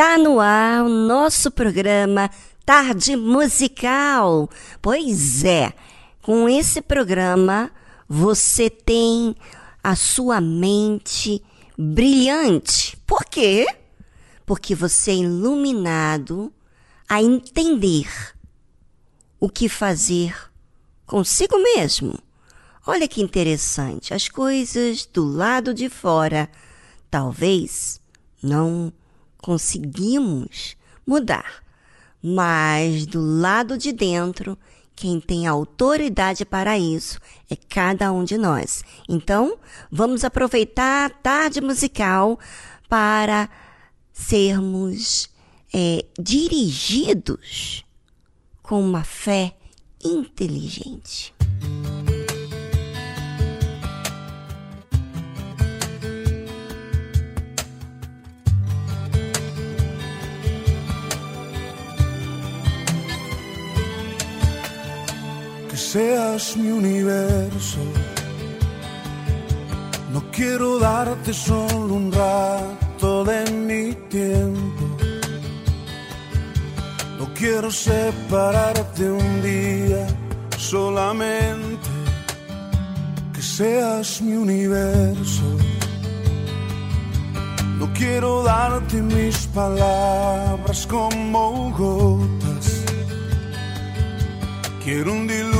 Está no ar o nosso programa Tarde Musical. Pois é, com esse programa você tem a sua mente brilhante. Por quê? Porque você é iluminado a entender o que fazer consigo mesmo. Olha que interessante, as coisas do lado de fora talvez não conseguimos mudar, mas do lado de dentro, quem tem autoridade para isso é cada um de nós. Então, vamos aproveitar a tarde musical para sermos é, dirigidos com uma fé inteligente. Seas mi universo. No quiero darte solo un rato de mi tiempo. No quiero separarte un día solamente. Que seas mi universo. No quiero darte mis palabras como gotas. Quiero un diluvio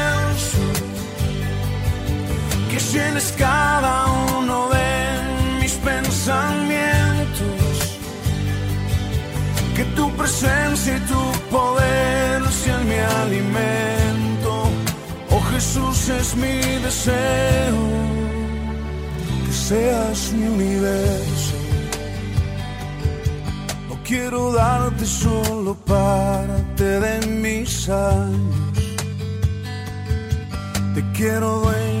llenes cada uno de mis pensamientos, que tu presencia y tu poder sean mi alimento. Oh Jesús es mi deseo, que seas mi universo. No quiero darte solo parte de mis años te quiero dueño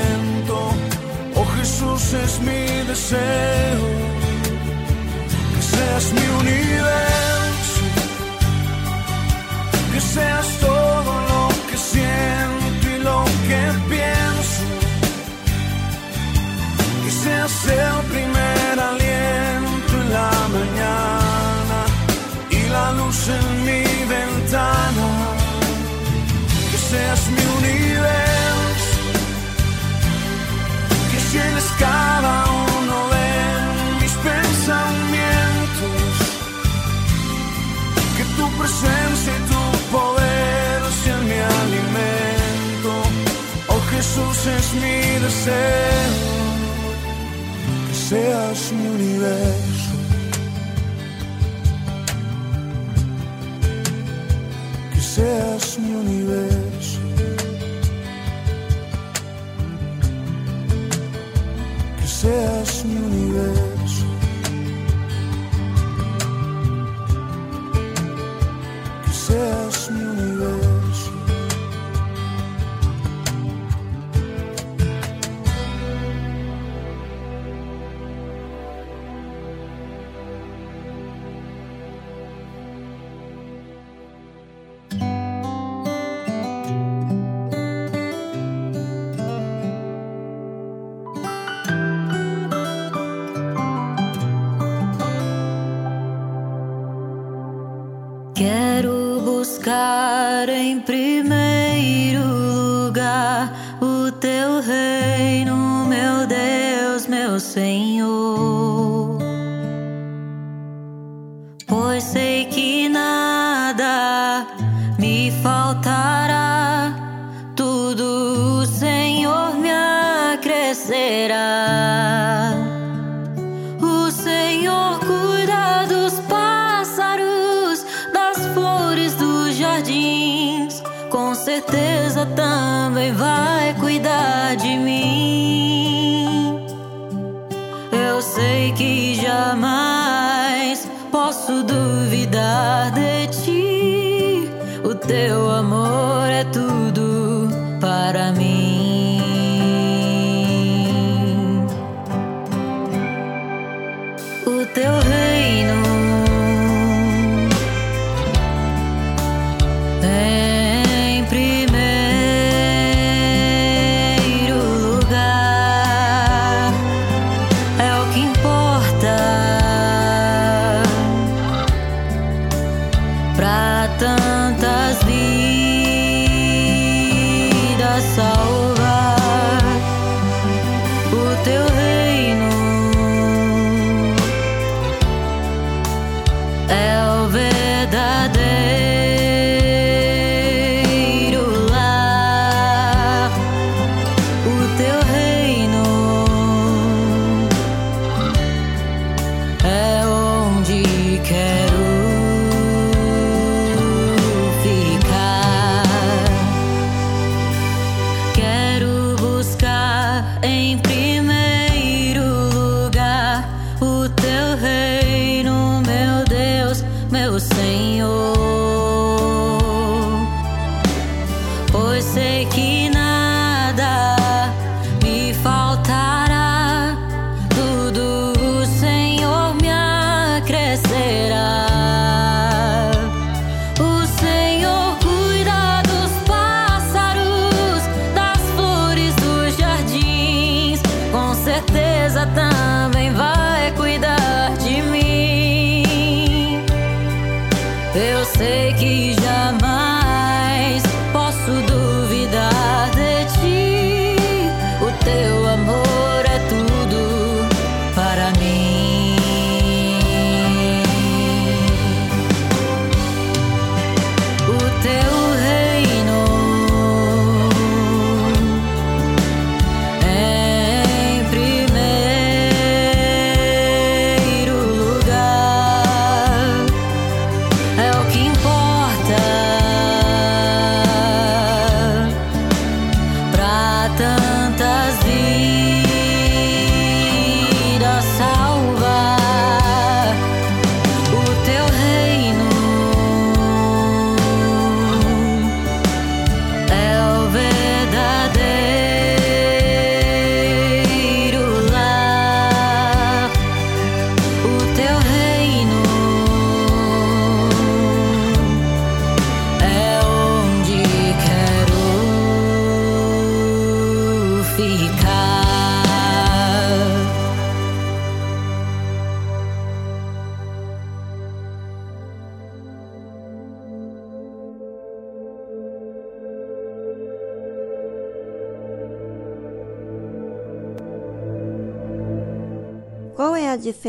Jesús es mi deseo, que seas mi universo, que seas todo lo que siento y lo que pienso, que seas el primer presencia y tu poder sean mi alimento. Oh Jesús es mi deseo, que seas mi universo. Que seas mi universo. Que seas mi universo.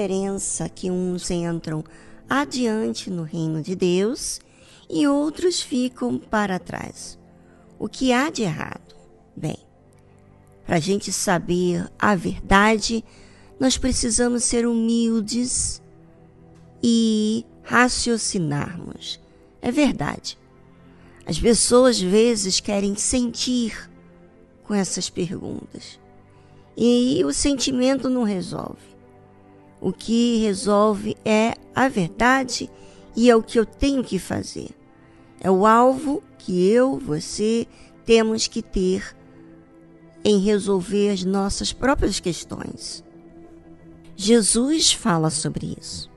Diferença que uns entram adiante no reino de Deus e outros ficam para trás? O que há de errado? Bem, para a gente saber a verdade, nós precisamos ser humildes e raciocinarmos. É verdade. As pessoas às vezes querem sentir com essas perguntas. E o sentimento não resolve. O que resolve é a verdade e é o que eu tenho que fazer. É o alvo que eu, você, temos que ter em resolver as nossas próprias questões. Jesus fala sobre isso.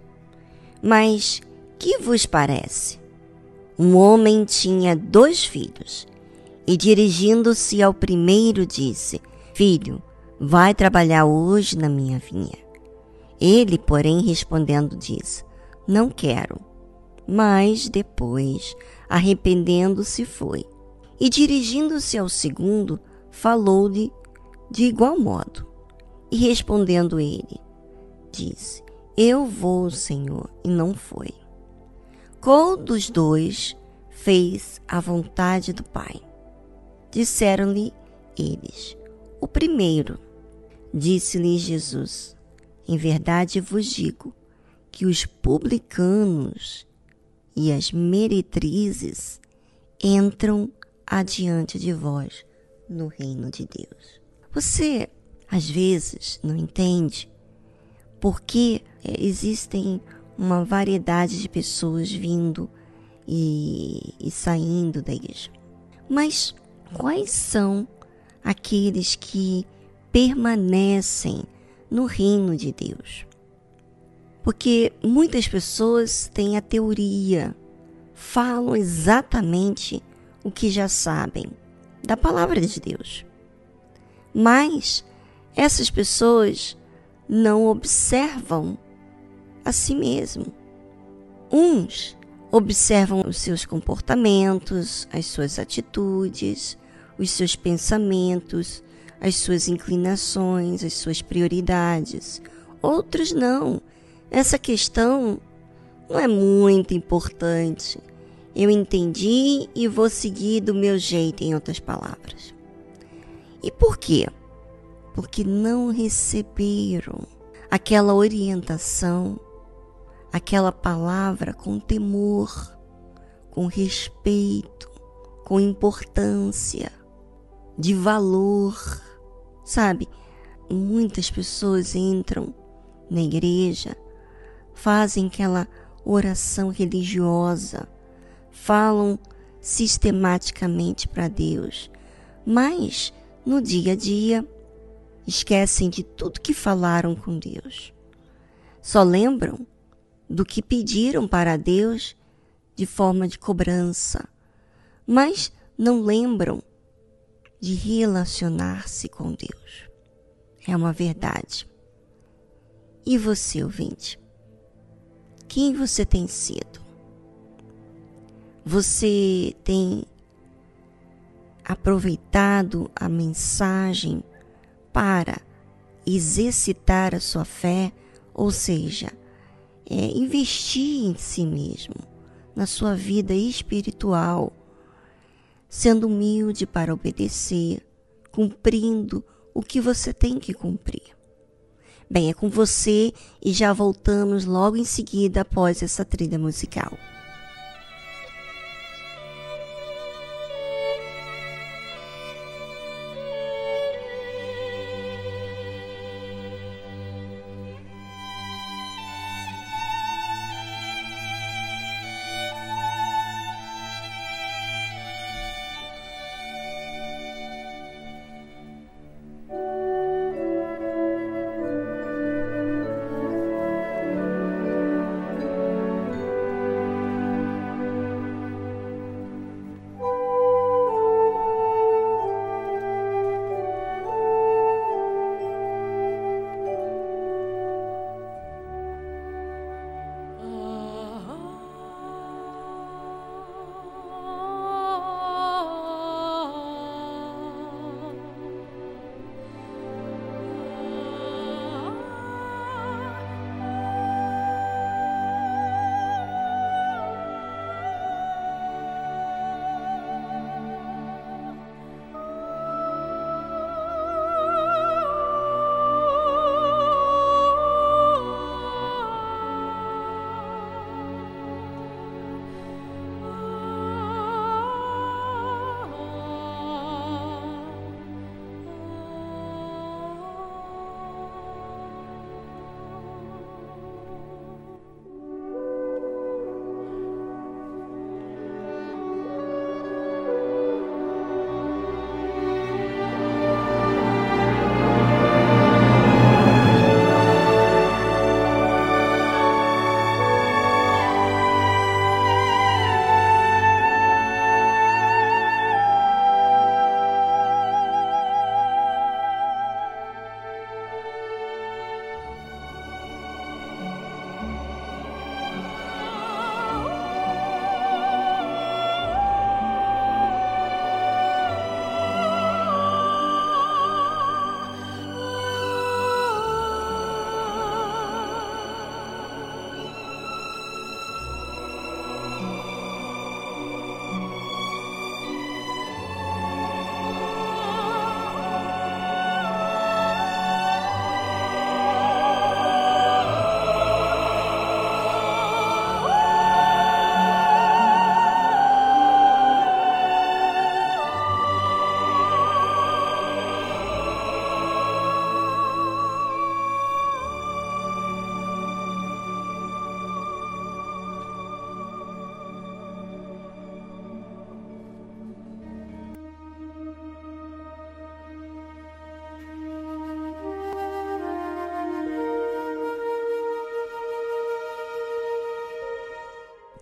Mas que vos parece? Um homem tinha dois filhos e, dirigindo-se ao primeiro, disse: Filho, vai trabalhar hoje na minha vinha. Ele, porém, respondendo, disse: Não quero. Mas depois, arrependendo-se, foi. E dirigindo-se ao segundo, falou-lhe de igual modo. E respondendo ele, disse: Eu vou, Senhor, e não foi. Qual dos dois fez a vontade do Pai? Disseram-lhe eles: O primeiro. Disse-lhe Jesus: Em verdade vos digo que os publicanos e as meretrizes entram adiante de vós no reino de Deus. Você, às vezes, não entende porque existem uma variedade de pessoas vindo e, e saindo da igreja. Mas quais são aqueles que permanecem no reino de Deus? Porque muitas pessoas têm a teoria, falam exatamente o que já sabem da palavra de Deus. Mas essas pessoas não observam a si mesmo. Uns observam os seus comportamentos, as suas atitudes, os seus pensamentos, as suas inclinações, as suas prioridades. Outros não. Essa questão não é muito importante. Eu entendi e vou seguir do meu jeito, em outras palavras. E por quê? Porque não receberam aquela orientação aquela palavra com temor, com respeito, com importância, de valor. Sabe, muitas pessoas entram na igreja, fazem aquela oração religiosa, falam sistematicamente para Deus, mas no dia a dia esquecem de tudo que falaram com Deus. Só lembram do que pediram para Deus de forma de cobrança, mas não lembram de relacionar-se com Deus. É uma verdade. E você, ouvinte? Quem você tem sido? Você tem aproveitado a mensagem para exercitar a sua fé, ou seja, é, investir em si mesmo, na sua vida espiritual, sendo humilde para obedecer, cumprindo o que você tem que cumprir. Bem, é com você e já voltamos logo em seguida após essa trilha musical.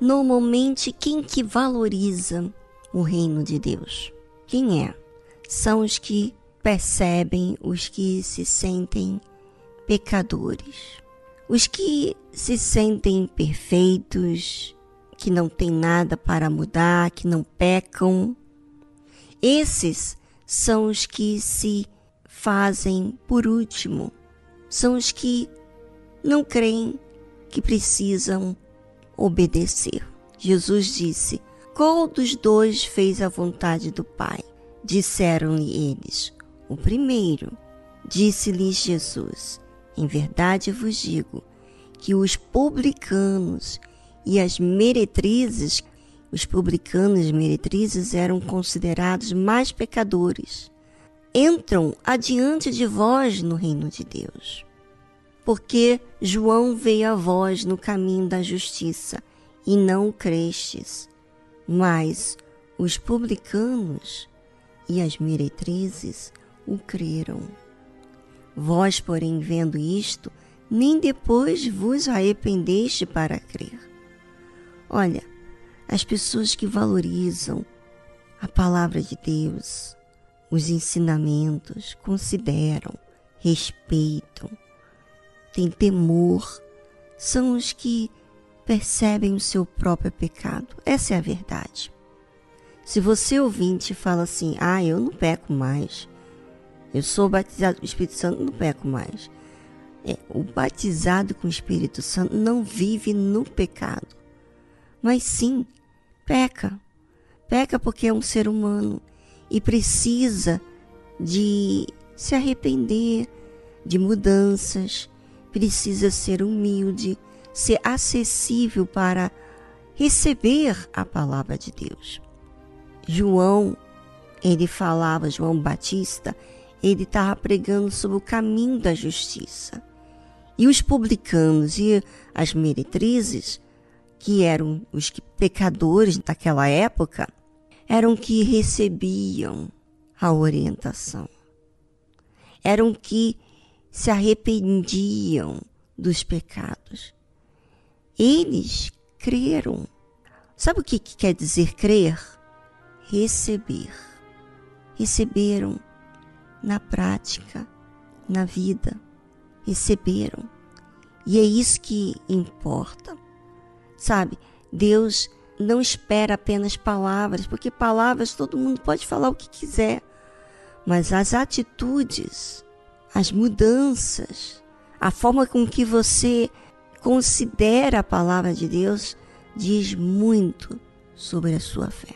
Normalmente, quem que valoriza o reino de Deus? Quem é? São os que percebem, os que se sentem pecadores, os que se sentem perfeitos, que não tem nada para mudar, que não pecam. Esses são os que se fazem por último, são os que não creem que precisam obedecer. Jesus disse: Qual dos dois fez a vontade do Pai? Disseram-lhe eles: O primeiro. Disse-lhes Jesus: Em verdade vos digo que os publicanos e as meretrizes, os publicanos e meretrizes eram considerados mais pecadores, entram adiante de vós no reino de Deus. Porque João veio a vós no caminho da justiça e não crestes, mas os publicanos e as meretrizes o creram. Vós, porém, vendo isto, nem depois vos arrependeste para crer. Olha, as pessoas que valorizam a palavra de Deus, os ensinamentos, consideram, respeitam, têm temor, são os que percebem o seu próprio pecado. Essa é a verdade. Se você ouvinte fala assim, ah, eu não peco mais, eu sou batizado com o Espírito Santo, não peco mais. É, o batizado com o Espírito Santo não vive no pecado mas sim peca. Peca porque é um ser humano e precisa de se arrepender de mudanças, precisa ser humilde, ser acessível para receber a palavra de Deus. João, ele falava, João Batista, ele estava pregando sobre o caminho da justiça. E os publicanos e as meretrizes que eram os pecadores daquela época, eram que recebiam a orientação. Eram que se arrependiam dos pecados. Eles creram. Sabe o que, que quer dizer crer? Receber. Receberam na prática, na vida. Receberam. E é isso que importa. Sabe? Deus não espera apenas palavras, porque palavras todo mundo pode falar o que quiser, mas as atitudes, as mudanças, a forma com que você considera a palavra de Deus diz muito sobre a sua fé.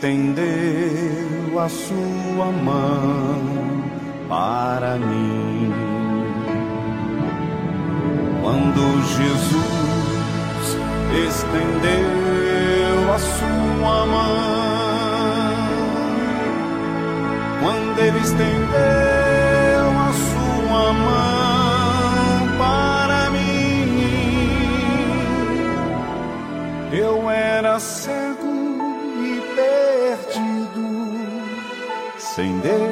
estendeu a sua mão para mim. Quando Jesus estendeu a sua mão, quando ele estendeu a sua mão para mim, eu era cego sem Deus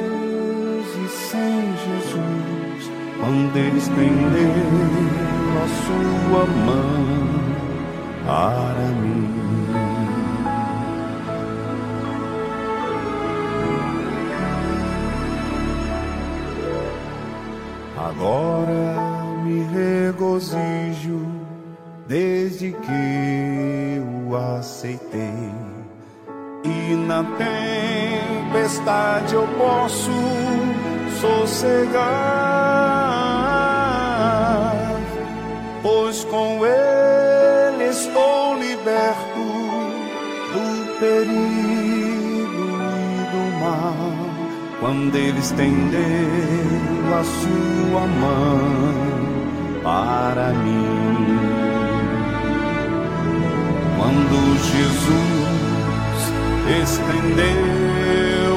quando ele estendeu a sua mão para mim. Agora me regozijo desde que o aceitei. E na tempestade eu posso sossegar pois com ele estou liberto do perigo e do mal. Quando ele estendeu a sua mão para mim. Quando Jesus estendeu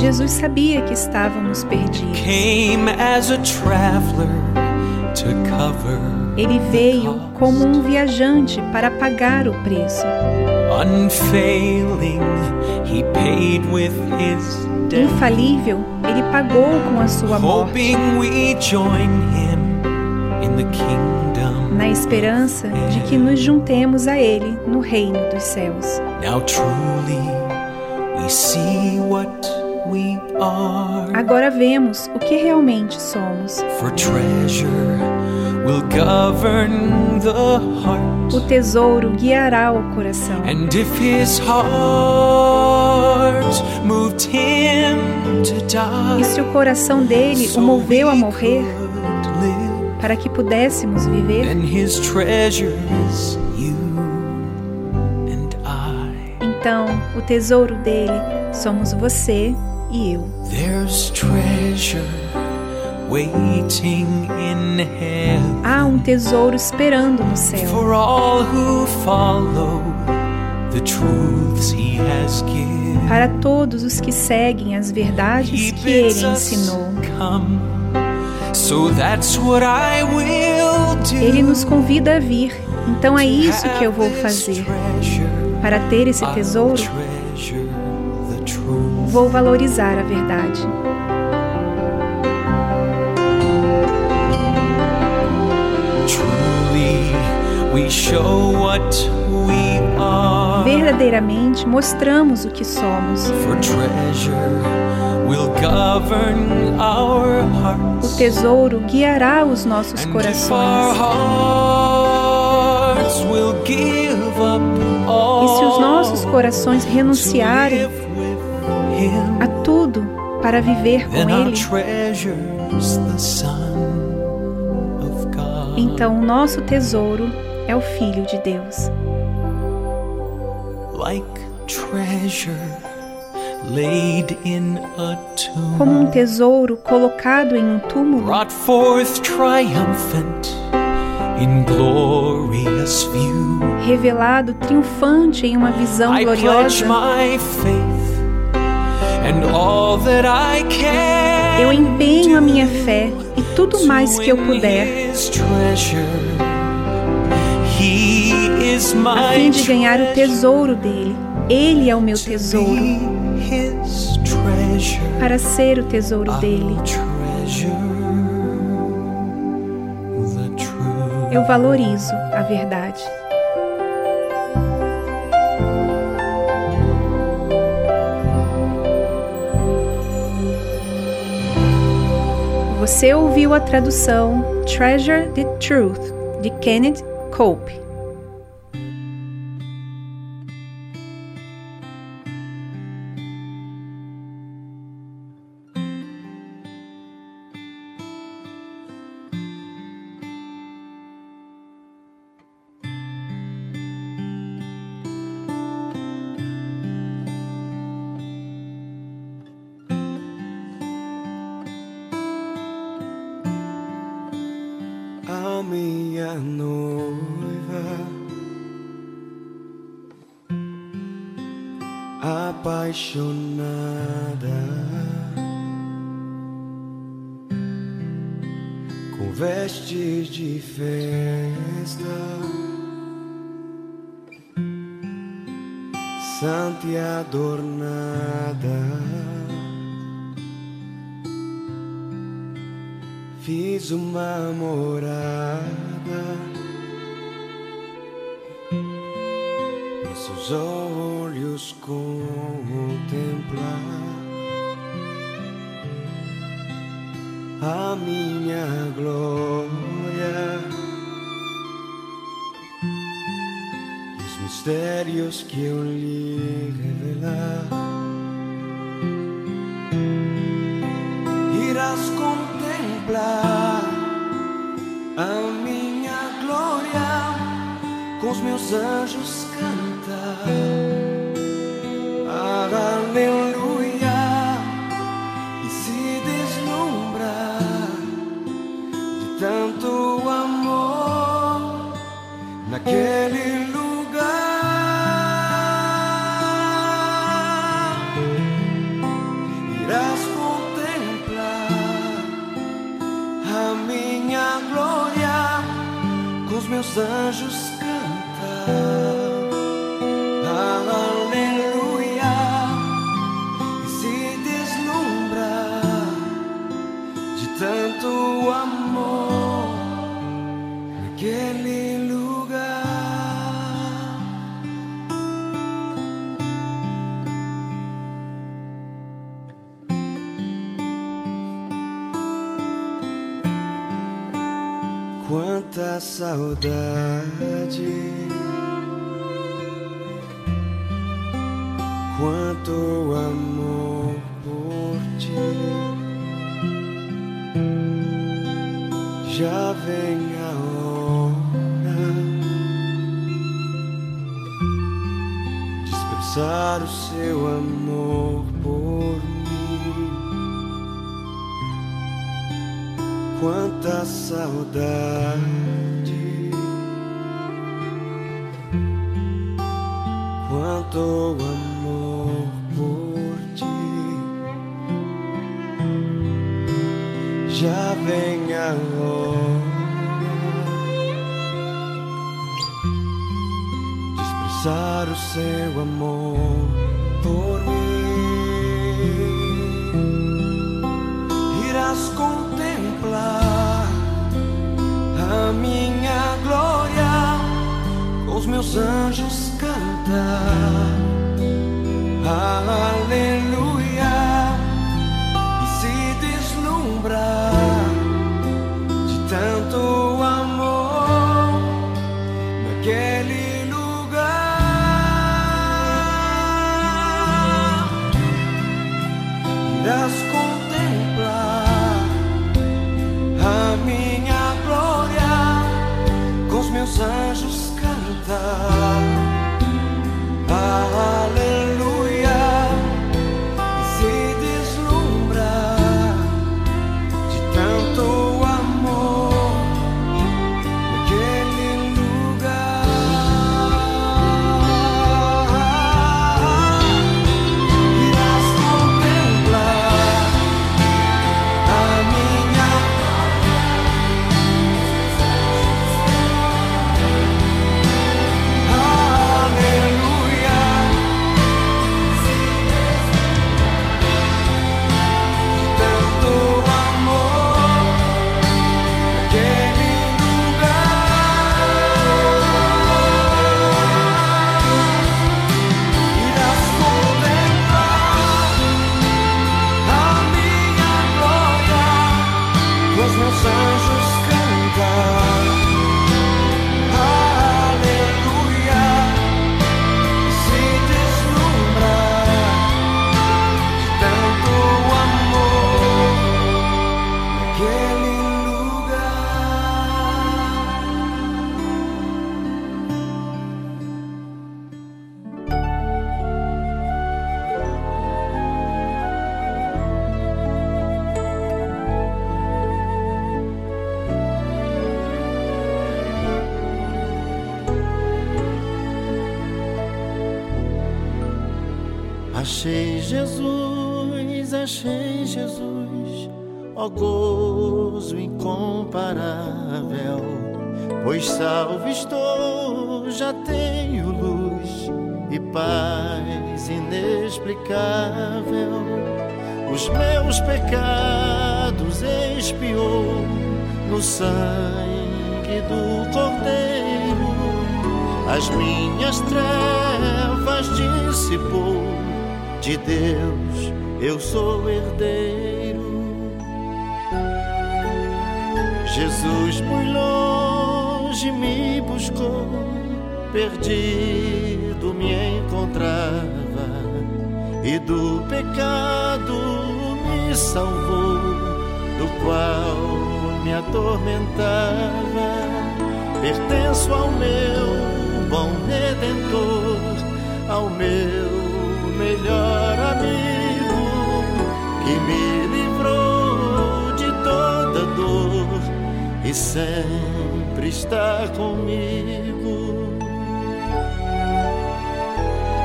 Jesus sabia que estávamos perdidos. Came as a traveler to cover Ele veio como um viajante para pagar o preço. Infalível, ele pagou com a sua morte, na esperança de que nos juntemos a ele no reino dos céus. Now truly Agora vemos o que realmente somos. For treasure will govern the heart. O tesouro guiará o coração. And if his heart moved him to die, E se o coração dele o moveu a morrer para que pudéssemos viver, tesouro dele somos você e eu. There's treasure waiting in heaven Há um tesouro esperando no céu for all who follow the truths he has given. para todos os que seguem as He verdades que ele ensinou. come. So that's what I will do. Ele nos convida a vir, então é isso que eu vou fazer. Para ter esse tesouro. Vou valorizar a verdade. Verdadeiramente mostramos o que somos. O tesouro guiará os nossos corações. E se os nossos corações renunciarem a tudo para viver com Ele, então o nosso tesouro é o Filho de Deus. Como um tesouro colocado em um túmulo, brought forth triumphant in glorious view. revelado triunfante em uma visão gloriosa, eu empenho a minha fé e tudo mais que eu puder a fim de ganhar o tesouro dele. Ele é o meu tesouro. Para ser o tesouro dele, eu valorizo a verdade. Você ouviu a tradução Treasure the Truth de Kenneth Cope. my The. Jesus, achei Jesus, ó gozo incomparável. Pois salvo estou, já tenho luz e paz inexplicável. Os meus pecados expiou no sangue do Cordeiro, as minhas trevas dissipou de Deus eu sou herdeiro. Jesus muito longe me buscou, perdido me encontrava e do pecado me salvou, do qual me atormentava. Pertenço ao meu bom redentor, ao meu melhor amigo que me livrou de toda dor e sempre está comigo.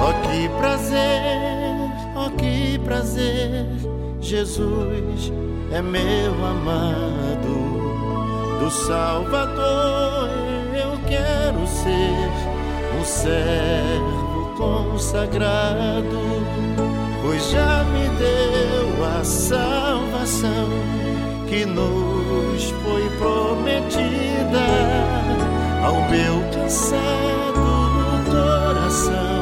Oh, que prazer, oh, que prazer, Jesus é meu amado, do Salvador eu quero ser um servo consagrado, pois já me deu a salvação que nos foi prometida ao meu cansado coração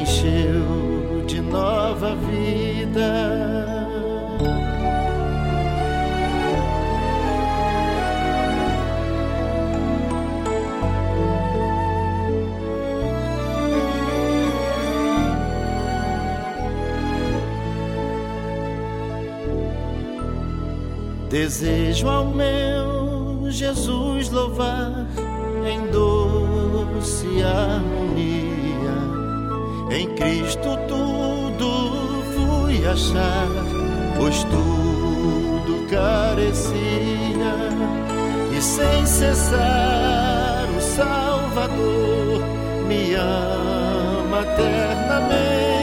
encheu de nova vida. Desejo ao meu Jesus louvar em doce harmonia. Em Cristo tudo fui achar, pois tudo carecia. E sem cessar o Salvador me ama eternamente.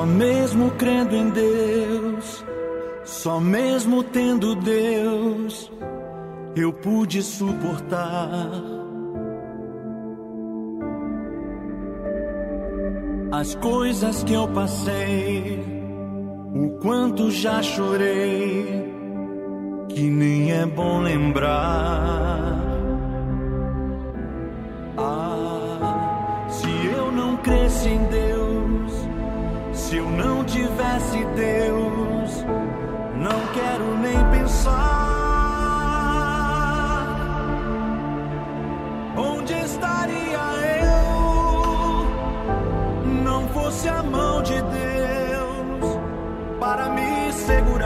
Só mesmo crendo em Deus, só mesmo tendo Deus, eu pude suportar as coisas que eu passei, o quanto já chorei, que nem é bom lembrar. Ah, se eu não cresce em Deus, se eu não tivesse Deus, não quero nem pensar. Onde estaria eu? Não fosse a mão de Deus para me segurar.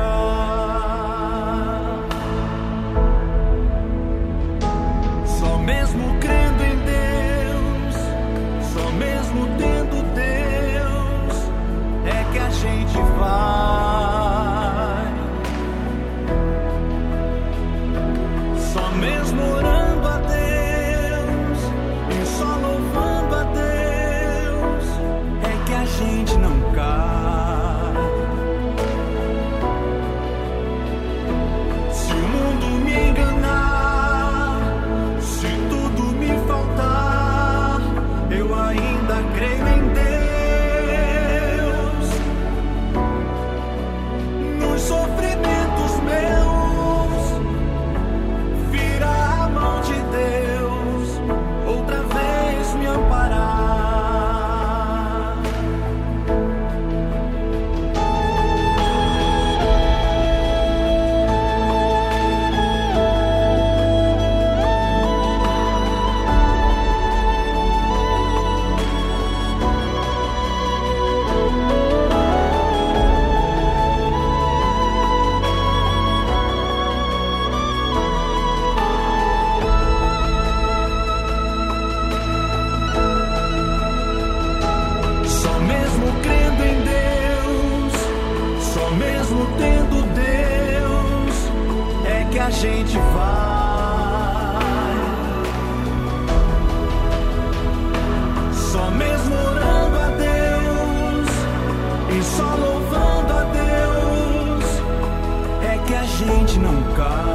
não cai.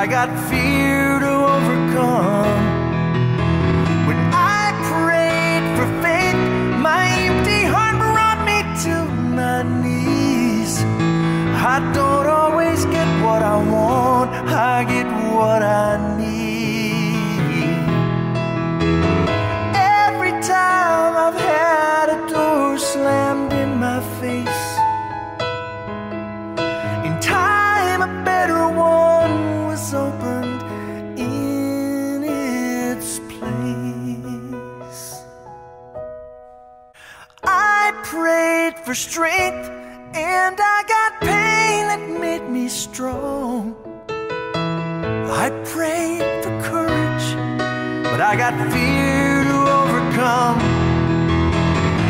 I got fear to overcome. When I prayed for faith, my empty heart brought me to my knees. I don't always get what I want, I get what I need. For strength and I got pain that made me strong. I prayed for courage, but I got fear to overcome.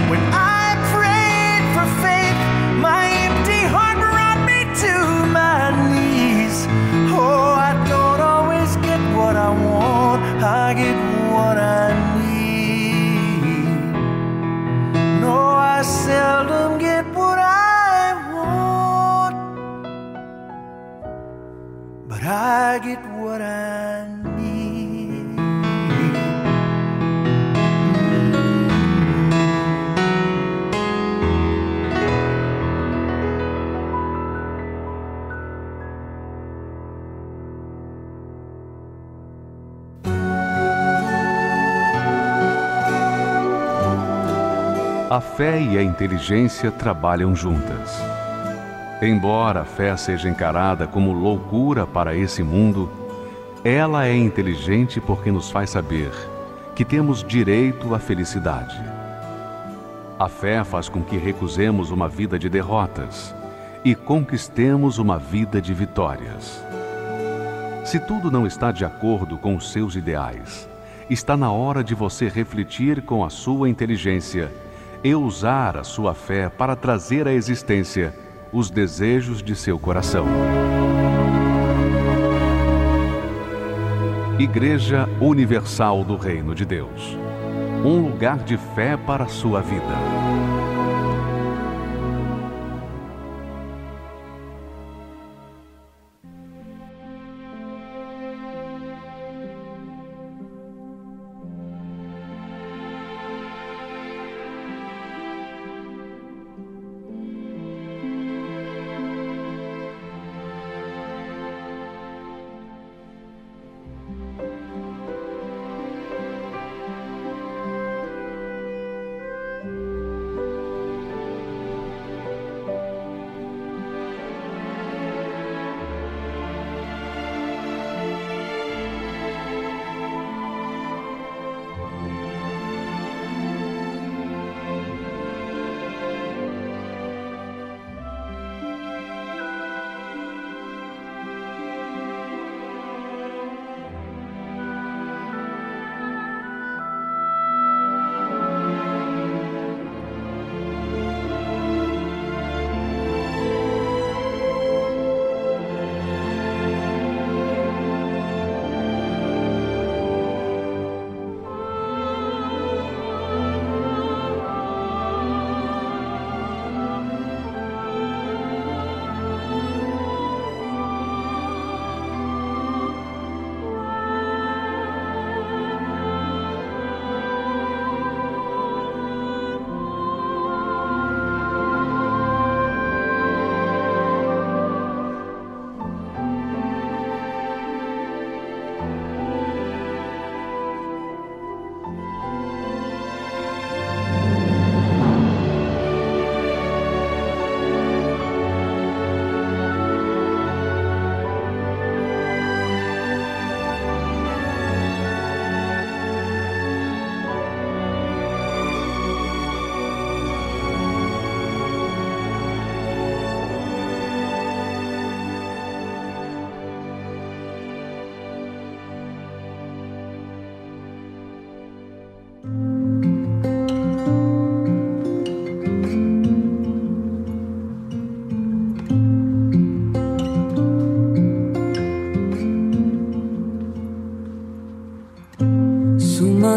When I prayed for faith, my empty heart brought me to my knees. Oh, I don't always get what I want, I get what I need. No, I seldom but I get what I need. A fé e a inteligência trabalham juntas. Embora a fé seja encarada como loucura para esse mundo, ela é inteligente porque nos faz saber que temos direito à felicidade. A fé faz com que recusemos uma vida de derrotas e conquistemos uma vida de vitórias. Se tudo não está de acordo com os seus ideais, está na hora de você refletir com a sua inteligência e usar a sua fé para trazer à existência os desejos de seu coração. Igreja Universal do Reino de Deus um lugar de fé para a sua vida.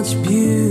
much beauty.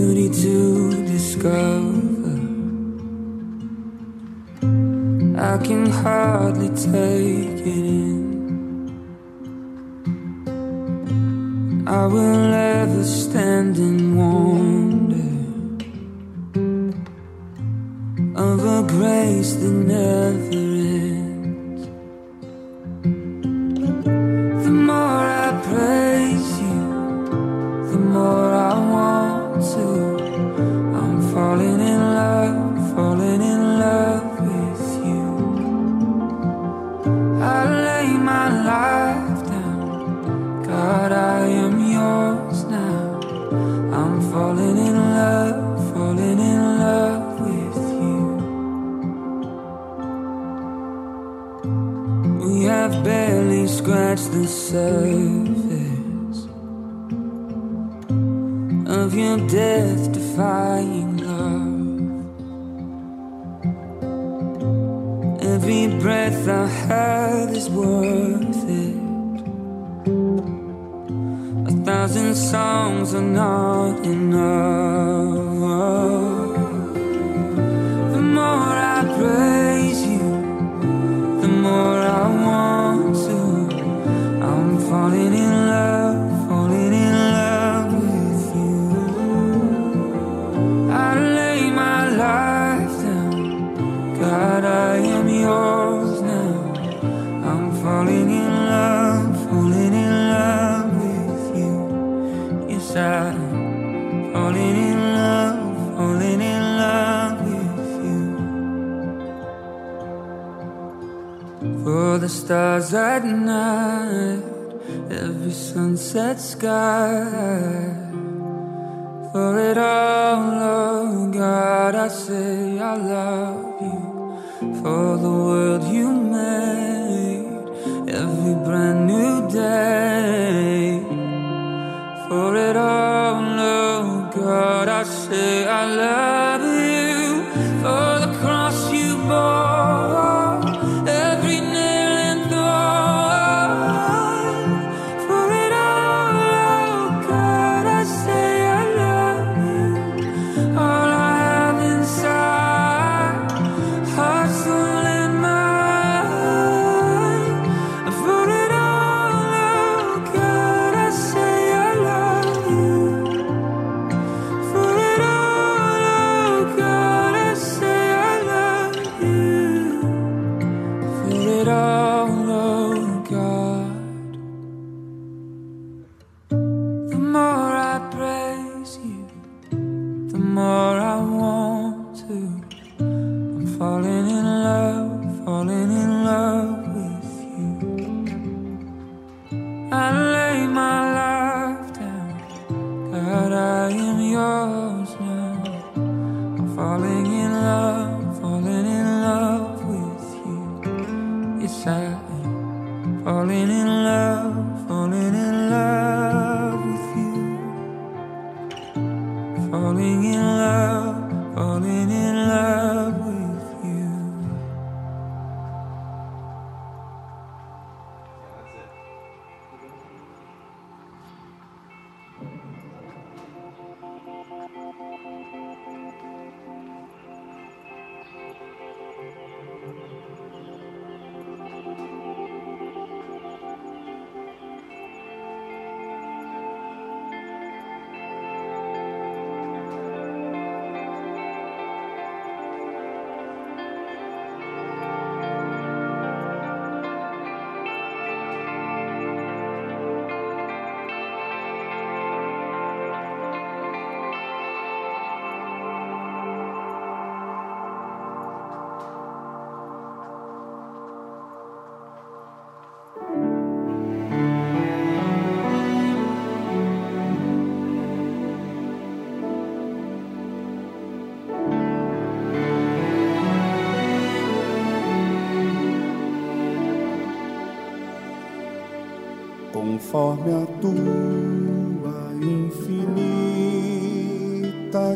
conforme a tua infinita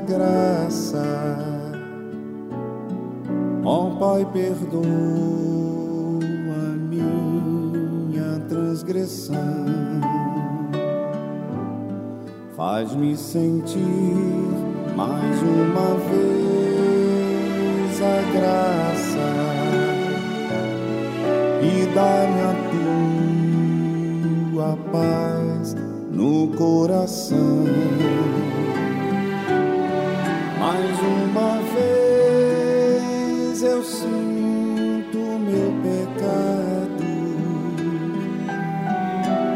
graça. Ó oh, Pai, perdoa minha transgressão. Faz-me sentir mais uma vez a graça e dá coração. Mais uma vez eu sinto meu pecado,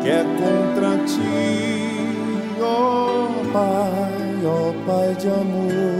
que é contra ti, ó Pai, ó Pai de amor.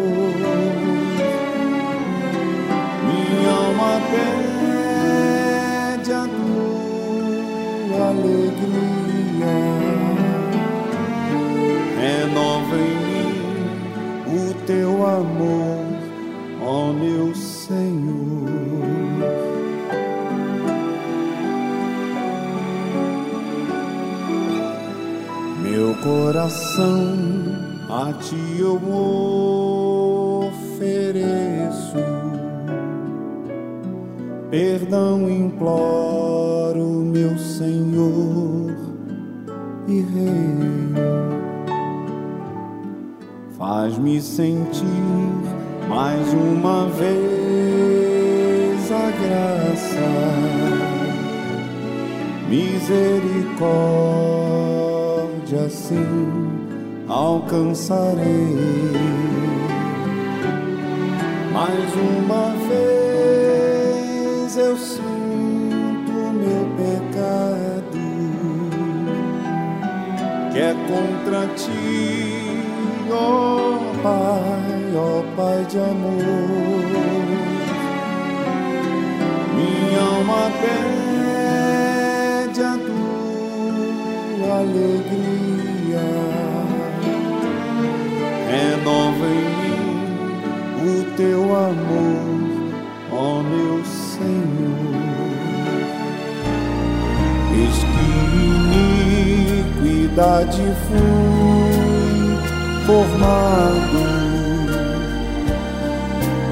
Coração. A ti eu ofereço, alcançarei. Mais uma vez eu sinto meu pecado, que é contra ti ó Pai, ó Pai de amor. Iniquidade fui formado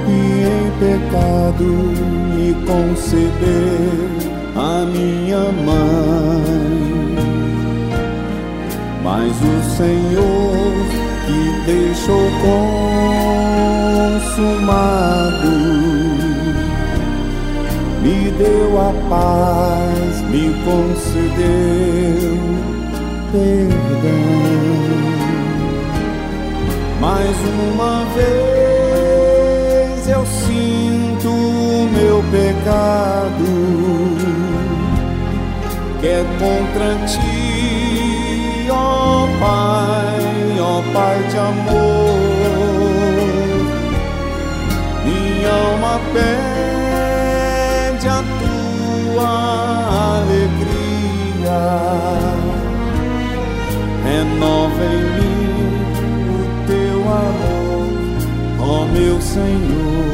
e em pecado me concebeu a minha mãe. Mas o Senhor que deixou consumado me deu a paz, me concedeu perdão. Mais uma vez eu sinto o meu pecado, que é contra ti, ó Pai, ó Pai de amor. Minha alma pede Senhor.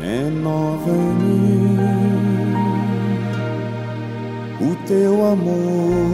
Renova em mim o teu amor,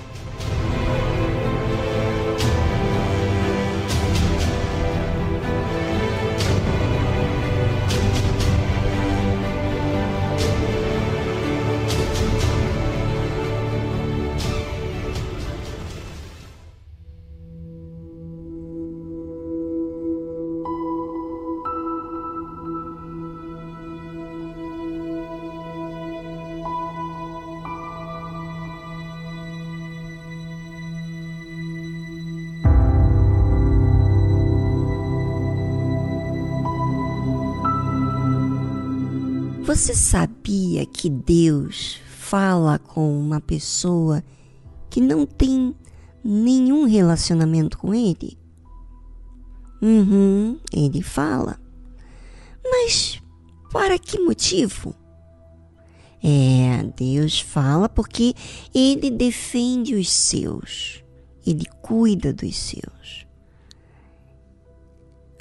Sabia que Deus fala com uma pessoa que não tem nenhum relacionamento com Ele? Uhum, ele fala. Mas para que motivo? É, Deus fala porque Ele defende os seus, Ele cuida dos seus.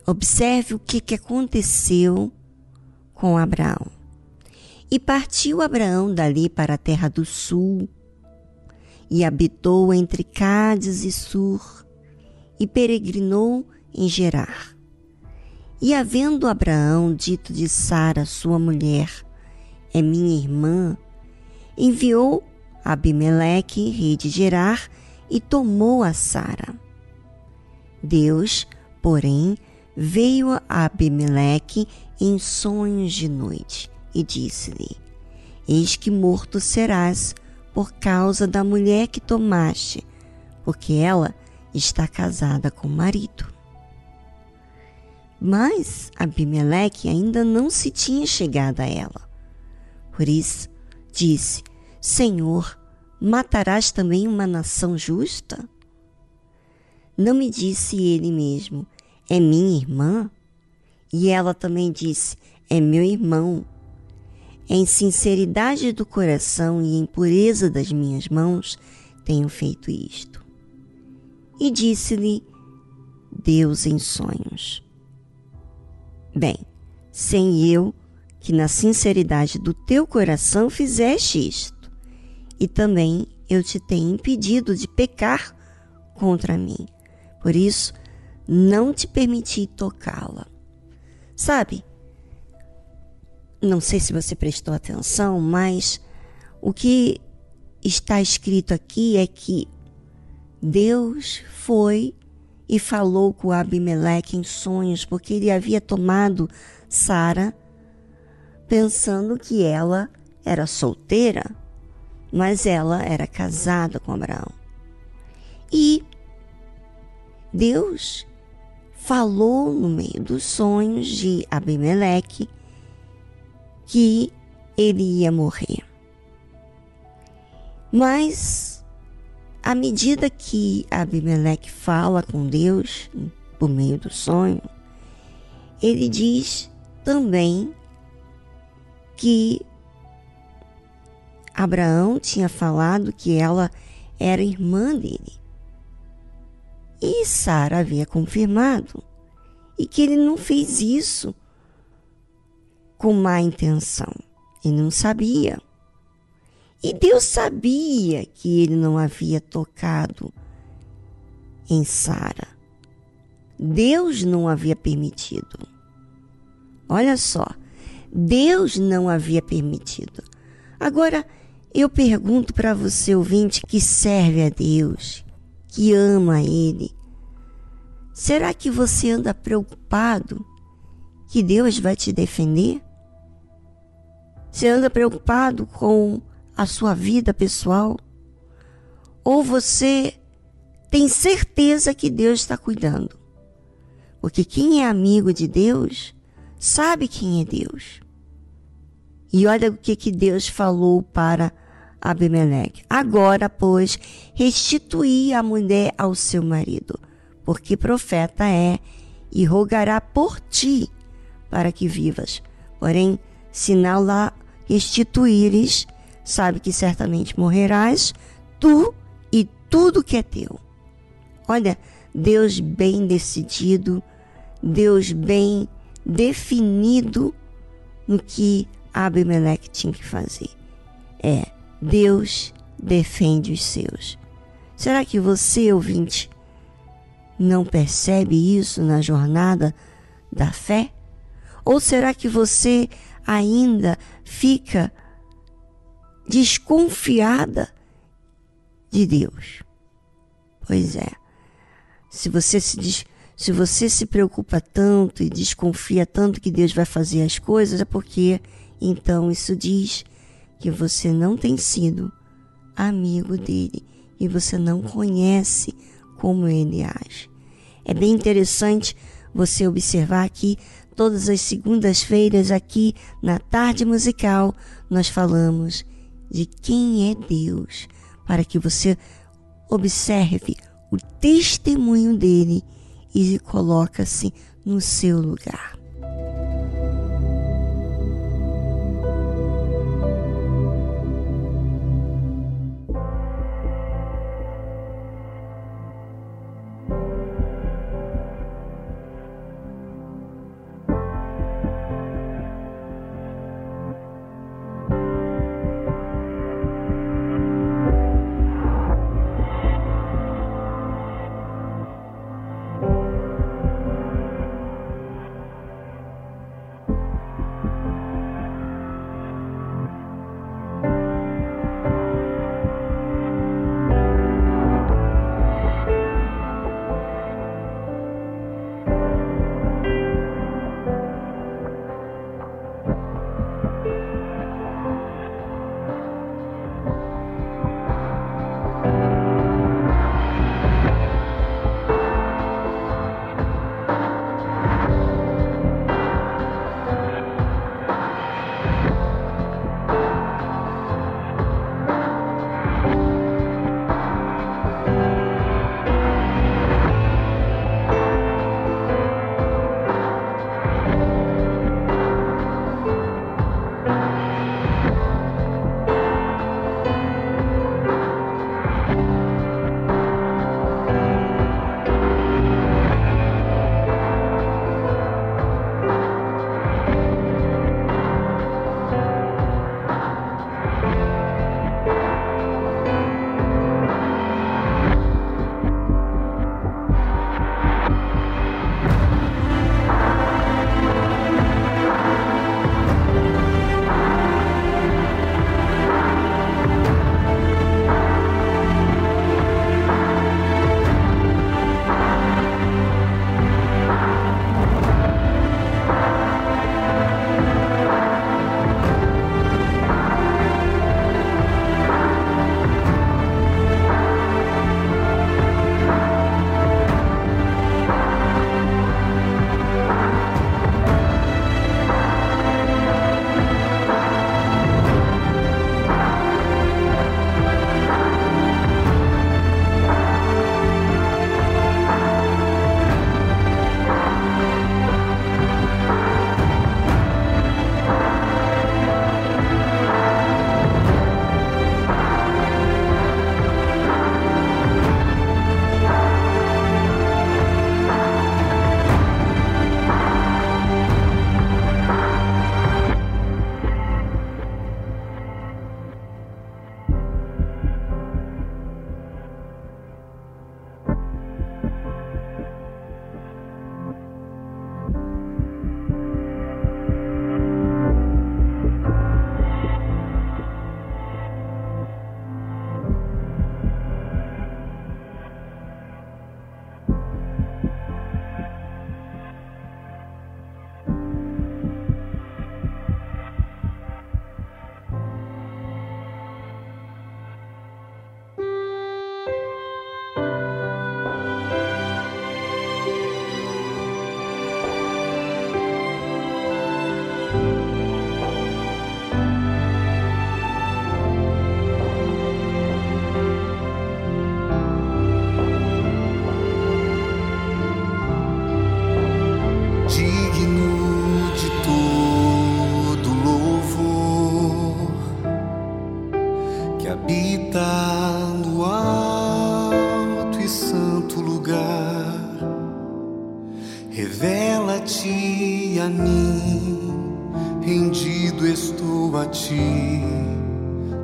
Observe o que, que aconteceu com Abraão. E partiu Abraão dali para a terra do sul, e habitou entre Cádiz e Sur, e peregrinou em Gerar. E havendo Abraão dito de Sara, sua mulher, é minha irmã, enviou Abimeleque, rei de Gerar, e tomou a Sara. Deus, porém, veio a Abimeleque em sonhos de noite e disse-lhe: Eis que morto serás por causa da mulher que tomaste, porque ela está casada com o marido. Mas Abimeleque ainda não se tinha chegado a ela. Por isso, disse: Senhor, matarás também uma nação justa? Não me disse ele mesmo: É minha irmã? E ela também disse: É meu irmão. Em sinceridade do coração e em pureza das minhas mãos tenho feito isto. E disse-lhe Deus em sonhos: Bem, sem eu, que na sinceridade do teu coração fizeste isto, e também eu te tenho impedido de pecar contra mim. Por isso, não te permiti tocá-la. Sabe? Não sei se você prestou atenção, mas o que está escrito aqui é que Deus foi e falou com Abimeleque em sonhos, porque ele havia tomado Sara pensando que ela era solteira, mas ela era casada com Abraão. E Deus falou no meio dos sonhos de Abimeleque que ele ia morrer. Mas à medida que Abimeleque fala com Deus por meio do sonho, ele diz também que Abraão tinha falado que ela era irmã dele. E Sara havia confirmado e que ele não fez isso com má intenção. Ele não sabia. E Deus sabia que ele não havia tocado em Sara. Deus não havia permitido. Olha só, Deus não havia permitido. Agora, eu pergunto para você, ouvinte, que serve a Deus, que ama Ele, será que você anda preocupado que Deus vai te defender? Você anda preocupado com a sua vida pessoal? Ou você tem certeza que Deus está cuidando? Porque quem é amigo de Deus sabe quem é Deus. E olha o que, que Deus falou para Abimeleque. Agora, pois, restituí a mulher ao seu marido, porque profeta é, e rogará por ti para que vivas. Porém, não lá restituíres, sabe que certamente morrerás, tu e tudo que é teu. Olha, Deus bem decidido, Deus bem definido no que Abimeleque tinha que fazer. É, Deus defende os seus. Será que você, ouvinte, não percebe isso na jornada da fé? Ou será que você ainda fica desconfiada de Deus. Pois é. Se você se se você se preocupa tanto e desconfia tanto que Deus vai fazer as coisas, é porque então isso diz que você não tem sido amigo dele e você não conhece como ele age. É bem interessante você observar aqui todas as segundas-feiras aqui na Tarde Musical, nós falamos de quem é Deus, para que você observe o testemunho dele e coloca-se no seu lugar.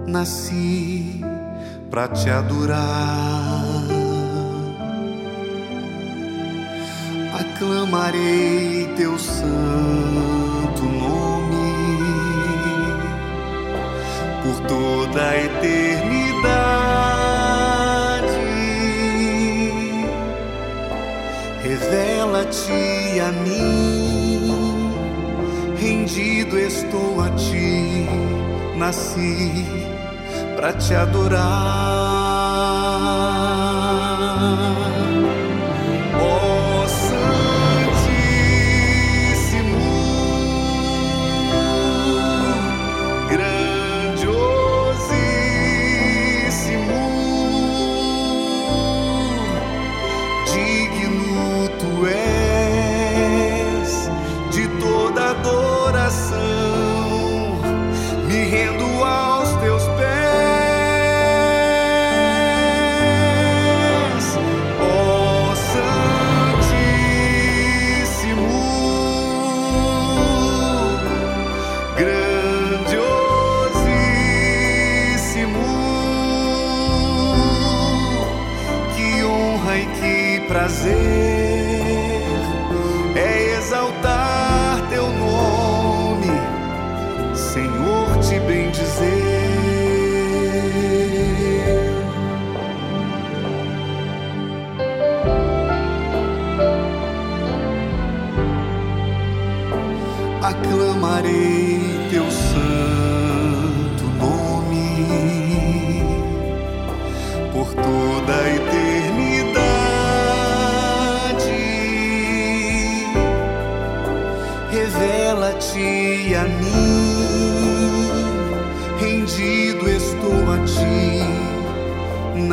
Nasci para te adorar. aclamarei teu santo nome por toda a eternidade. Revela-te a mim, rendido estou a ti, nasci para te adorar.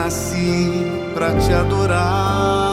Nasci para te adorar.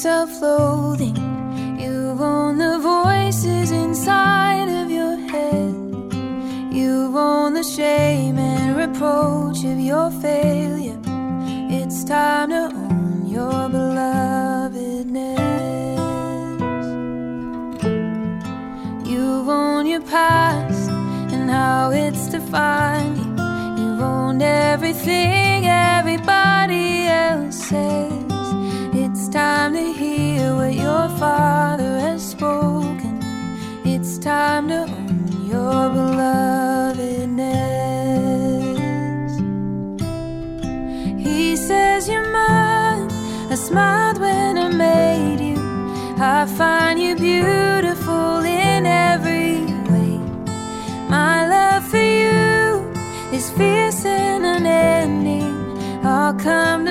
Self loathing. You've owned the voices inside of your head. You've owned the shame and reproach of your failure. It's time to own your belovedness. You've owned your past and how it's defined you. You've owned everything everybody else says. Time to hear what your father has spoken. It's time to own your belovedness. He says you're mine. I smiled when I made you. I find you beautiful in every way. My love for you is fierce and unending. I'll come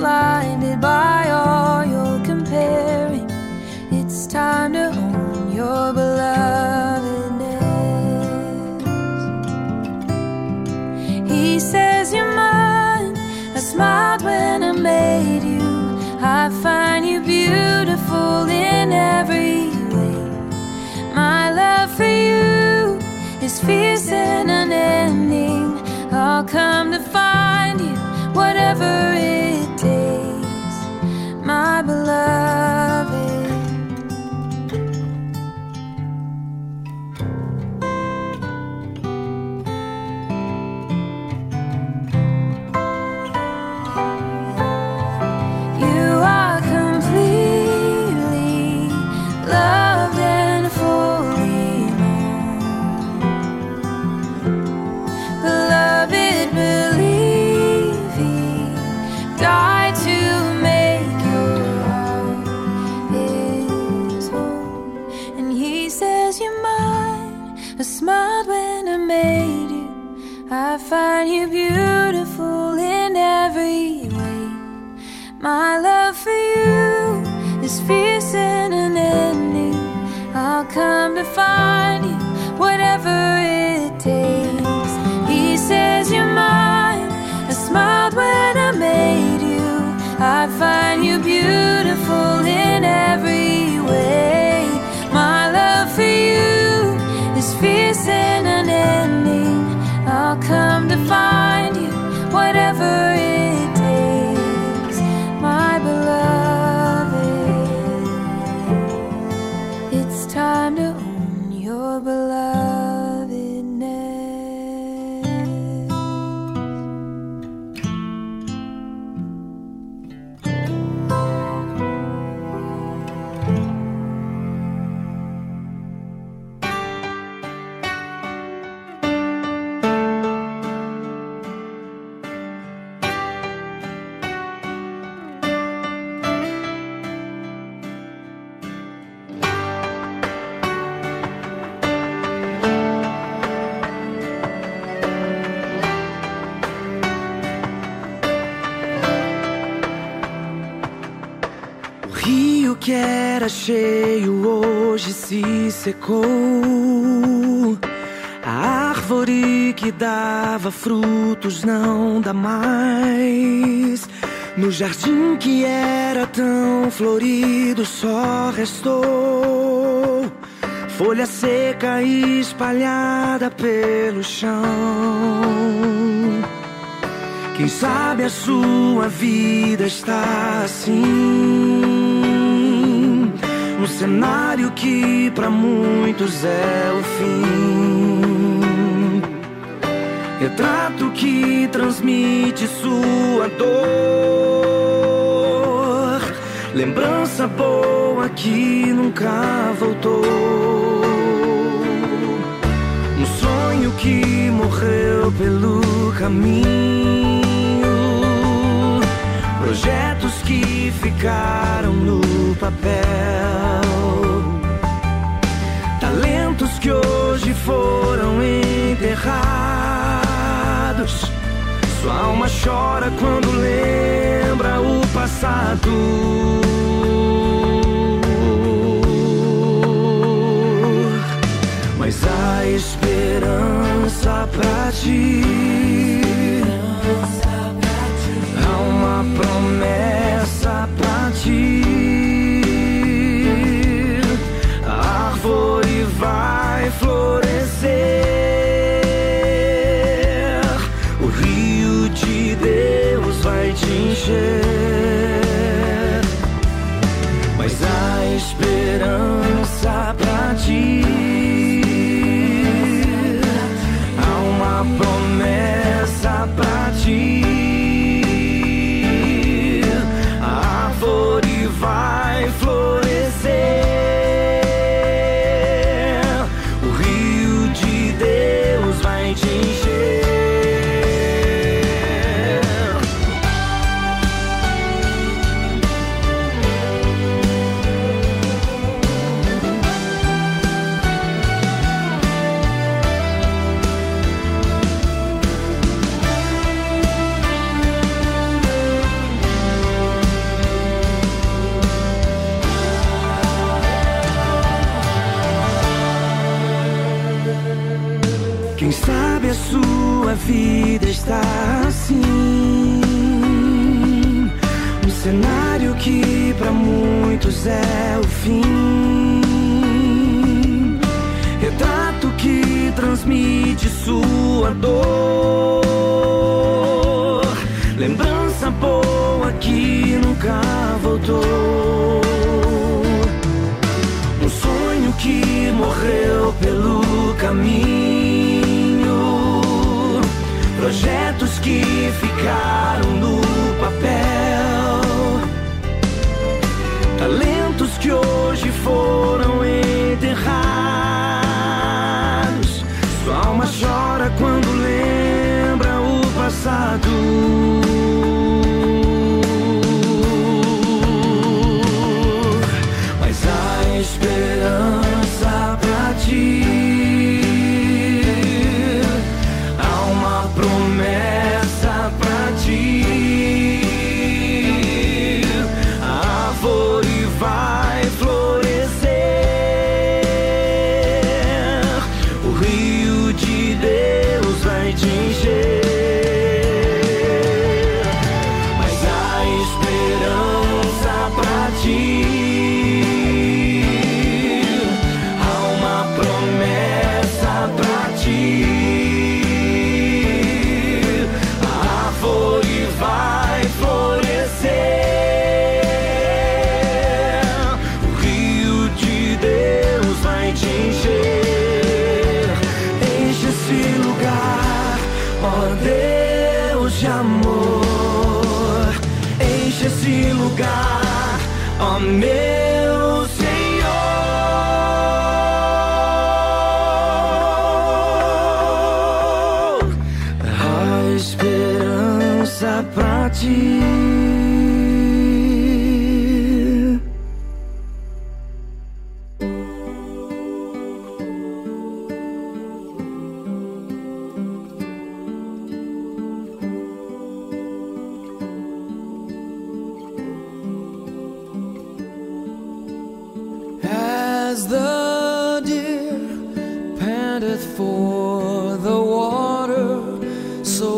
blinded by all 的 to find you, whatever it takes. He says you're mine. I smiled when I made you. I find you beautiful secou. A árvore que dava frutos não dá mais. No jardim que era tão florido só restou folha seca espalhada pelo chão. Quem sabe a sua vida está assim. Cenário que para muitos é o fim. Retrato que transmite sua dor. Lembrança boa que nunca voltou. Um sonho que morreu pelo caminho. Projetos que ficaram no papel hoje foram enterrados. Sua alma chora quando lembra o passado. Mas há esperança pra ti. Há uma promessa.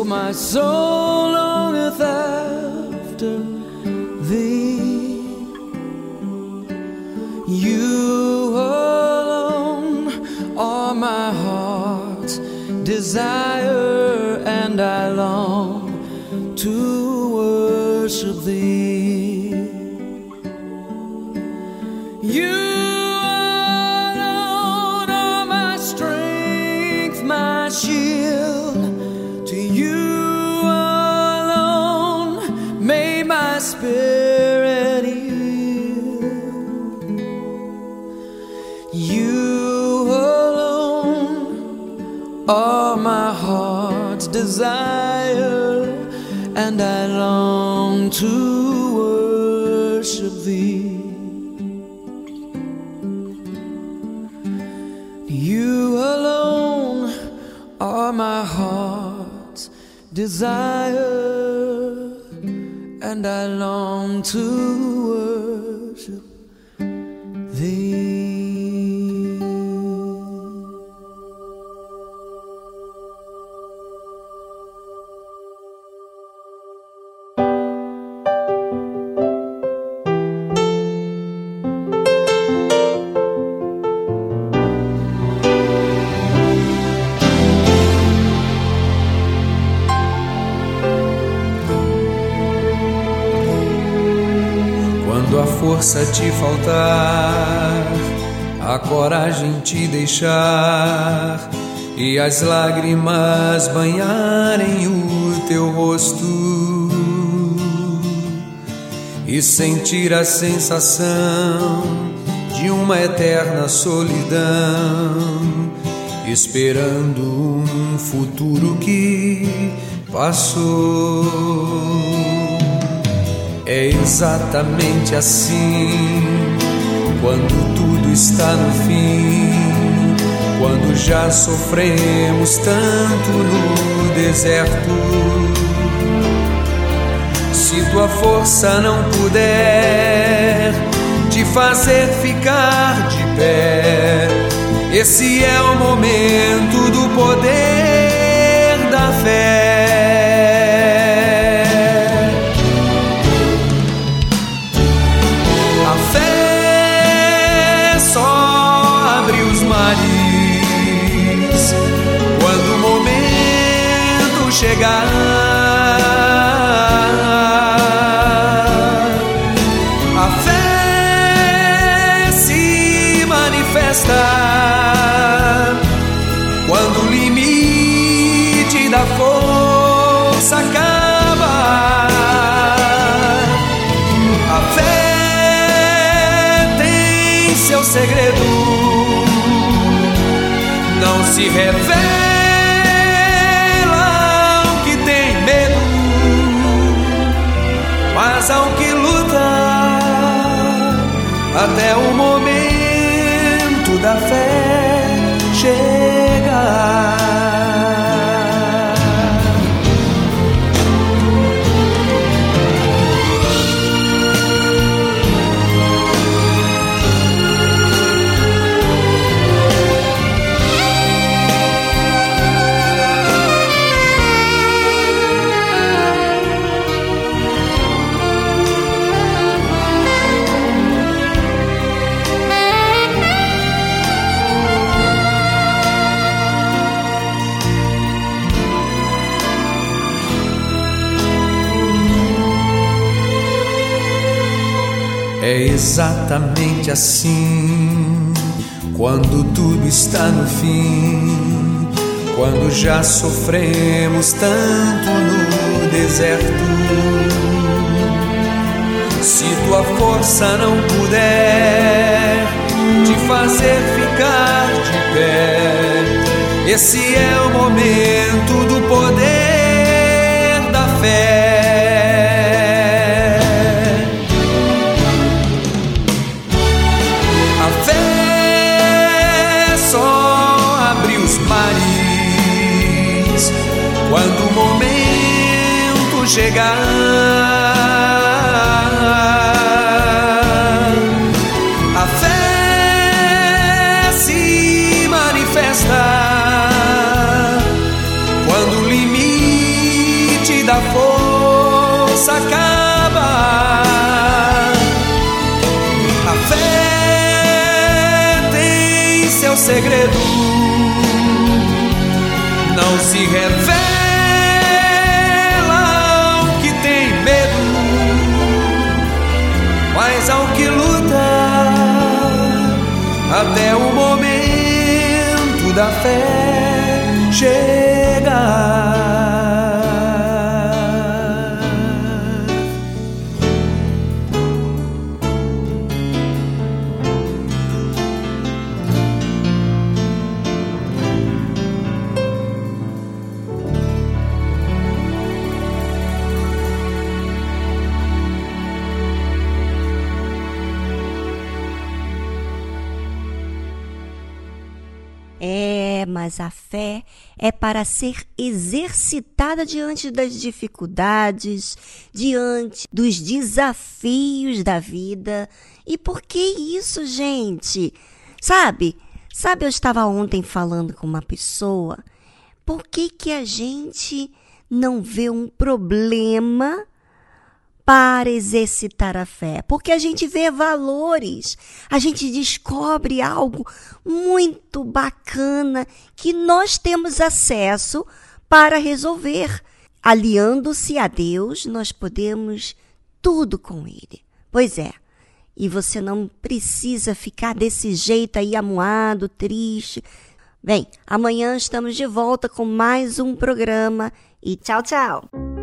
my soul longeth after thee. You alone are my heart's desire, and I long to worship thee. desire, and I long to worship thee. You alone are my heart's desire, and I long to te faltar, a coragem te deixar e as lágrimas banharem o teu rosto e sentir a sensação de uma eterna solidão, esperando um futuro que passou. É exatamente assim quando tudo está no fim, quando já sofremos tanto no deserto. Se tua força não puder te fazer ficar de pé, esse é o momento do poder da fé. Seu segredo, não se revela ao que tem medo, mas ao que luta até o momento da fé É exatamente assim quando tudo está no fim, quando já sofremos tanto no deserto. Se tua força não puder te fazer ficar de pé, esse é o momento do poder da fé. Chegar. Momento da é para ser exercitada diante das dificuldades, diante dos desafios da vida. E por que isso, gente? Sabe? Sabe, eu estava ontem falando com uma pessoa. Por que que a gente não vê um problema para exercitar a fé, porque a gente vê valores, a gente descobre algo muito bacana que nós temos acesso para resolver. Aliando-se a Deus, nós podemos tudo com Ele. Pois é, e você não precisa ficar desse jeito aí amuado, triste. Bem, amanhã estamos de volta com mais um programa e tchau, tchau!